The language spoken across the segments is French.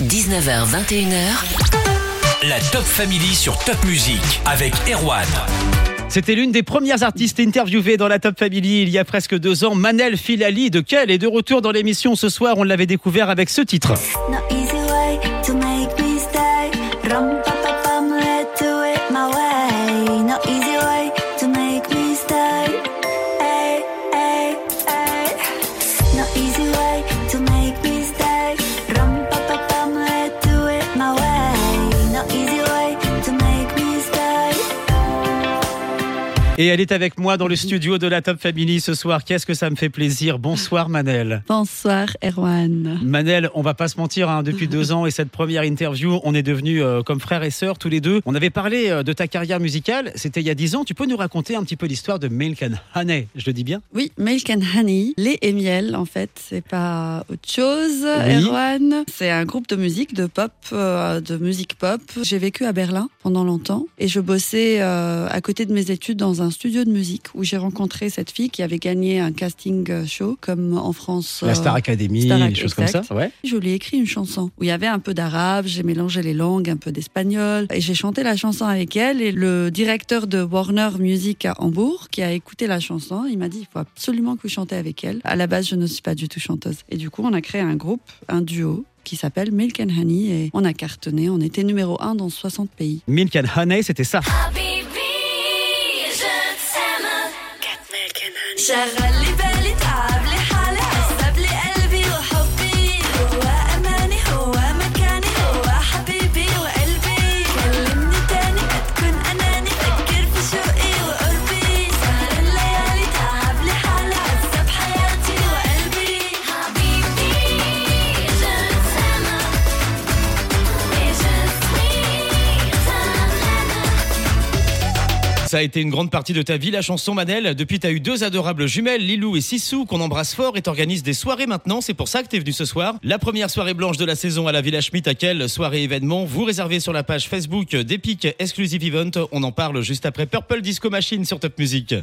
19h, 21h. La Top Family sur Top Music avec Erwan. C'était l'une des premières artistes interviewées dans la Top Family il y a presque deux ans. Manel Filali de Quel est de retour dans l'émission ce soir. On l'avait découvert avec ce titre. Et elle est avec moi dans le studio de la Top Family ce soir. Qu'est-ce que ça me fait plaisir. Bonsoir Manel. Bonsoir Erwan. Manel, on va pas se mentir, hein, depuis deux ans et cette première interview, on est devenus euh, comme frères et sœurs tous les deux. On avait parlé euh, de ta carrière musicale, c'était il y a dix ans. Tu peux nous raconter un petit peu l'histoire de Milk and Honey, je le dis bien? Oui, Milk and Honey, lait et miel en fait, c'est pas autre chose. Oui. Erwan, c'est un groupe de musique, de pop, euh, de musique pop. J'ai vécu à Berlin pendant longtemps et je bossais à côté de mes études dans un studio de musique où j'ai rencontré cette fille qui avait gagné un casting euh, show comme en France. La euh, Star Academy, Star des Ac- choses comme ça. Ouais. Je lui ai écrit une chanson où il y avait un peu d'arabe, j'ai mélangé les langues, un peu d'espagnol, et j'ai chanté la chanson avec elle. Et le directeur de Warner Music à Hambourg, qui a écouté la chanson, il m'a dit il faut absolument que vous chantez avec elle. À la base, je ne suis pas du tout chanteuse. Et du coup, on a créé un groupe, un duo qui s'appelle Milk and Honey, et on a cartonné. On était numéro un dans 60 pays. Milk and Honey, c'était ça. Charles Ça a été une grande partie de ta vie, la chanson Manel. Depuis, tu as eu deux adorables jumelles, Lilou et Sissou, qu'on embrasse fort et t'organises des soirées maintenant. C'est pour ça que tu es venu ce soir. La première soirée blanche de la saison à la Villa Schmidt, à quelle soirée événement? Vous réservez sur la page Facebook d'Epic Exclusive Event. On en parle juste après Purple Disco Machine sur Top Music.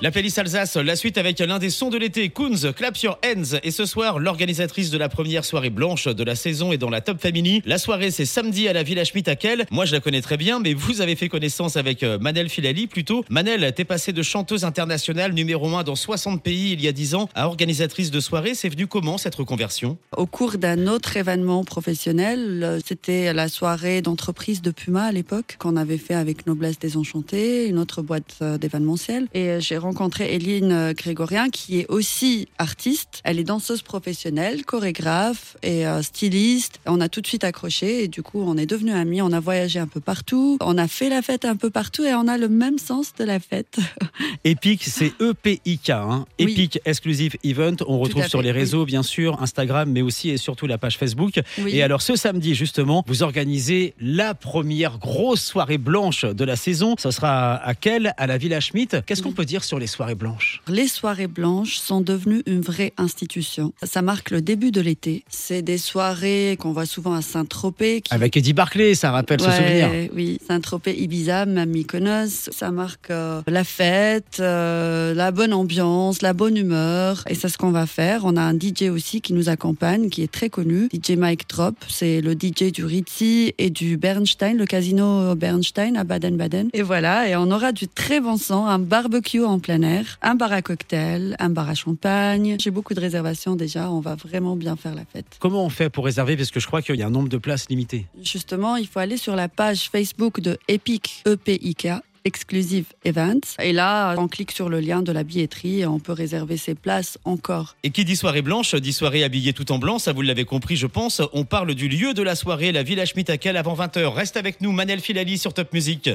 La playlist Alsace, la suite avec l'un des sons de l'été, Coons, Clap Your Hands. Et ce soir, l'organisatrice de la première soirée blanche de la saison est dans la Top Family. La soirée, c'est samedi à la Villa Schmidt à. Moi, je la connais très bien, mais vous avez fait connaissance avec euh, Manel Filali plutôt. Manel, t'es passée de chanteuse internationale numéro 1 dans 60 pays il y a 10 ans à organisatrice de soirée. C'est venu comment cette reconversion? Au cours d'un autre événement professionnel, euh, c'était la soirée d'entreprise de Puma à l'époque, qu'on avait fait avec Noblesse Désenchantée, une autre boîte euh, d'événementiel. Et j'ai rencontré Eline euh, Grégorien, qui est aussi artiste. Elle est danseuse professionnelle, chorégraphe et euh, styliste. On a tout de suite accroché et du coup, on est devenus amis. On a voyagé un peu partout. On a fait la fête un peu partout et on a le même sens de la fête. Epic, c'est E-P-I-K. Hein. Oui. Epic Exclusive Event. On retrouve sur fait, les oui. réseaux, bien sûr, Instagram, mais aussi et surtout la page Facebook. Oui. Et alors, ce samedi, justement, vous organisez la première grosse soirée blanche de la saison. Ce sera à quelle À la Villa Schmidt. Qu'est-ce qu'on peut dire sur les soirées blanches Les soirées blanches sont devenues une vraie institution. Ça marque le début de l'été. C'est des soirées qu'on voit souvent à Saint-Tropez. qui- Avec Eddie Barclay, ça rappelle ce souvenir. Oui, Saint-Tropez, Ibiza, même Mykonos. Ça marque euh, la fête, euh, la bonne ambiance, la bonne humeur. Et c'est ce qu'on va faire. On a un DJ aussi qui nous accompagne, qui est très connu. DJ Mike Trop. C'est le DJ du Ritzy et du Bernstein, le casino Bernstein à Baden-Baden. Et voilà. Et on aura du très bon sang, un barbecue en plein air, un bar à cocktail, un bar à champagne. J'ai beaucoup de réservations déjà. On va vraiment bien faire la fête. Comment on fait pour réserver? Parce que je crois qu'il y a un nombre de places limité. Justement, il faut aller sur la page Facebook de Epic, EPIK, Exclusive Events. Et là, on clique sur le lien de la billetterie et on peut réserver ses places encore. Et qui dit soirée blanche, dit soirée habillée tout en blanc, ça vous l'avez compris je pense. On parle du lieu de la soirée, la Villa quelle avant 20h. Reste avec nous Manel Filali sur Top Music.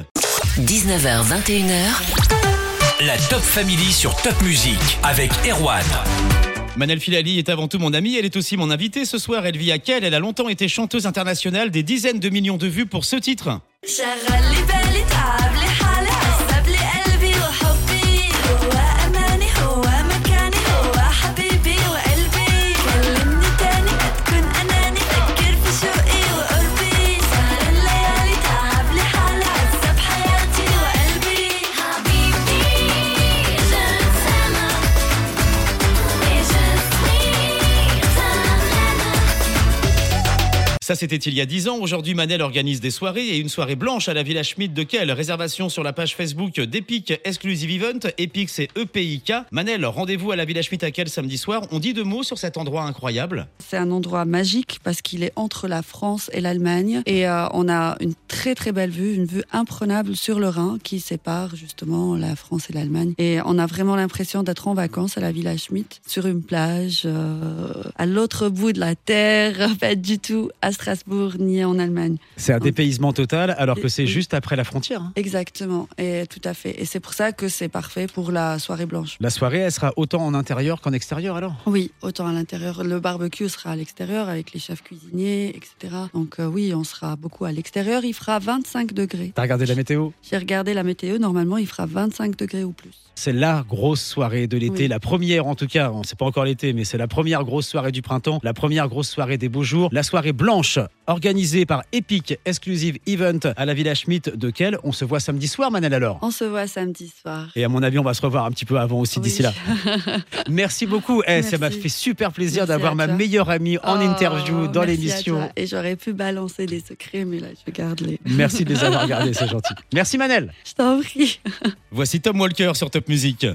19h, 21h la Top Family sur Top Music avec Erwan. Manel Filali est avant tout mon amie, elle est aussi mon invitée ce soir. Elle vit à Kiel, elle a longtemps été chanteuse internationale, des dizaines de millions de vues pour ce titre. Ça, c'était il y a 10 ans. Aujourd'hui, Manel organise des soirées et une soirée blanche à la Villa Schmidt de quelle Réservation sur la page Facebook d'Epic Exclusive Event. Epic, c'est EPIK. Manel, rendez-vous à la Villa Schmidt à quel samedi soir. On dit deux mots sur cet endroit incroyable. C'est un endroit magique parce qu'il est entre la France et l'Allemagne et euh, on a une très très belle vue, une vue imprenable sur le Rhin qui sépare justement la France et l'Allemagne. Et on a vraiment l'impression d'être en vacances à la Villa Schmidt sur une plage euh, à l'autre bout de la terre, pas du tout à Strasbourg ni en Allemagne. C'est un dépaysement total alors que c'est juste après la frontière. hein. Exactement, et tout à fait. Et c'est pour ça que c'est parfait pour la soirée blanche. La soirée, elle sera autant en intérieur qu'en extérieur alors? Oui, autant à l'intérieur. Le barbecue sera à l'extérieur avec les chefs cuisiniers, etc. Donc euh, oui, on sera beaucoup à l'extérieur. Il fera 25 degrés. T'as regardé la météo? J'ai regardé la météo. Normalement, il fera 25 degrés ou plus. C'est la grosse soirée de l'été, Oui. la première en tout cas, on sait pas encore l'été, mais c'est la première grosse soirée du printemps, la première grosse soirée des beaux jours, la soirée blanche organisée par Epic Exclusive Event à la Villa Schmidt de Quel. On se voit samedi soir, Manel alors. On se voit samedi soir. Et à mon avis, on va se revoir un petit peu avant aussi Oui. d'ici là. Merci beaucoup. Eh, ça m'a fait super plaisir d'avoir ma meilleure amie en Oh, interview dans l'émission. Et j'aurais pu balancer des secrets, mais là, je garde les. Merci de les avoir regardés, c'est gentil. Merci Manel. Je t'en prie. Voici Tom Walker sur Top Music.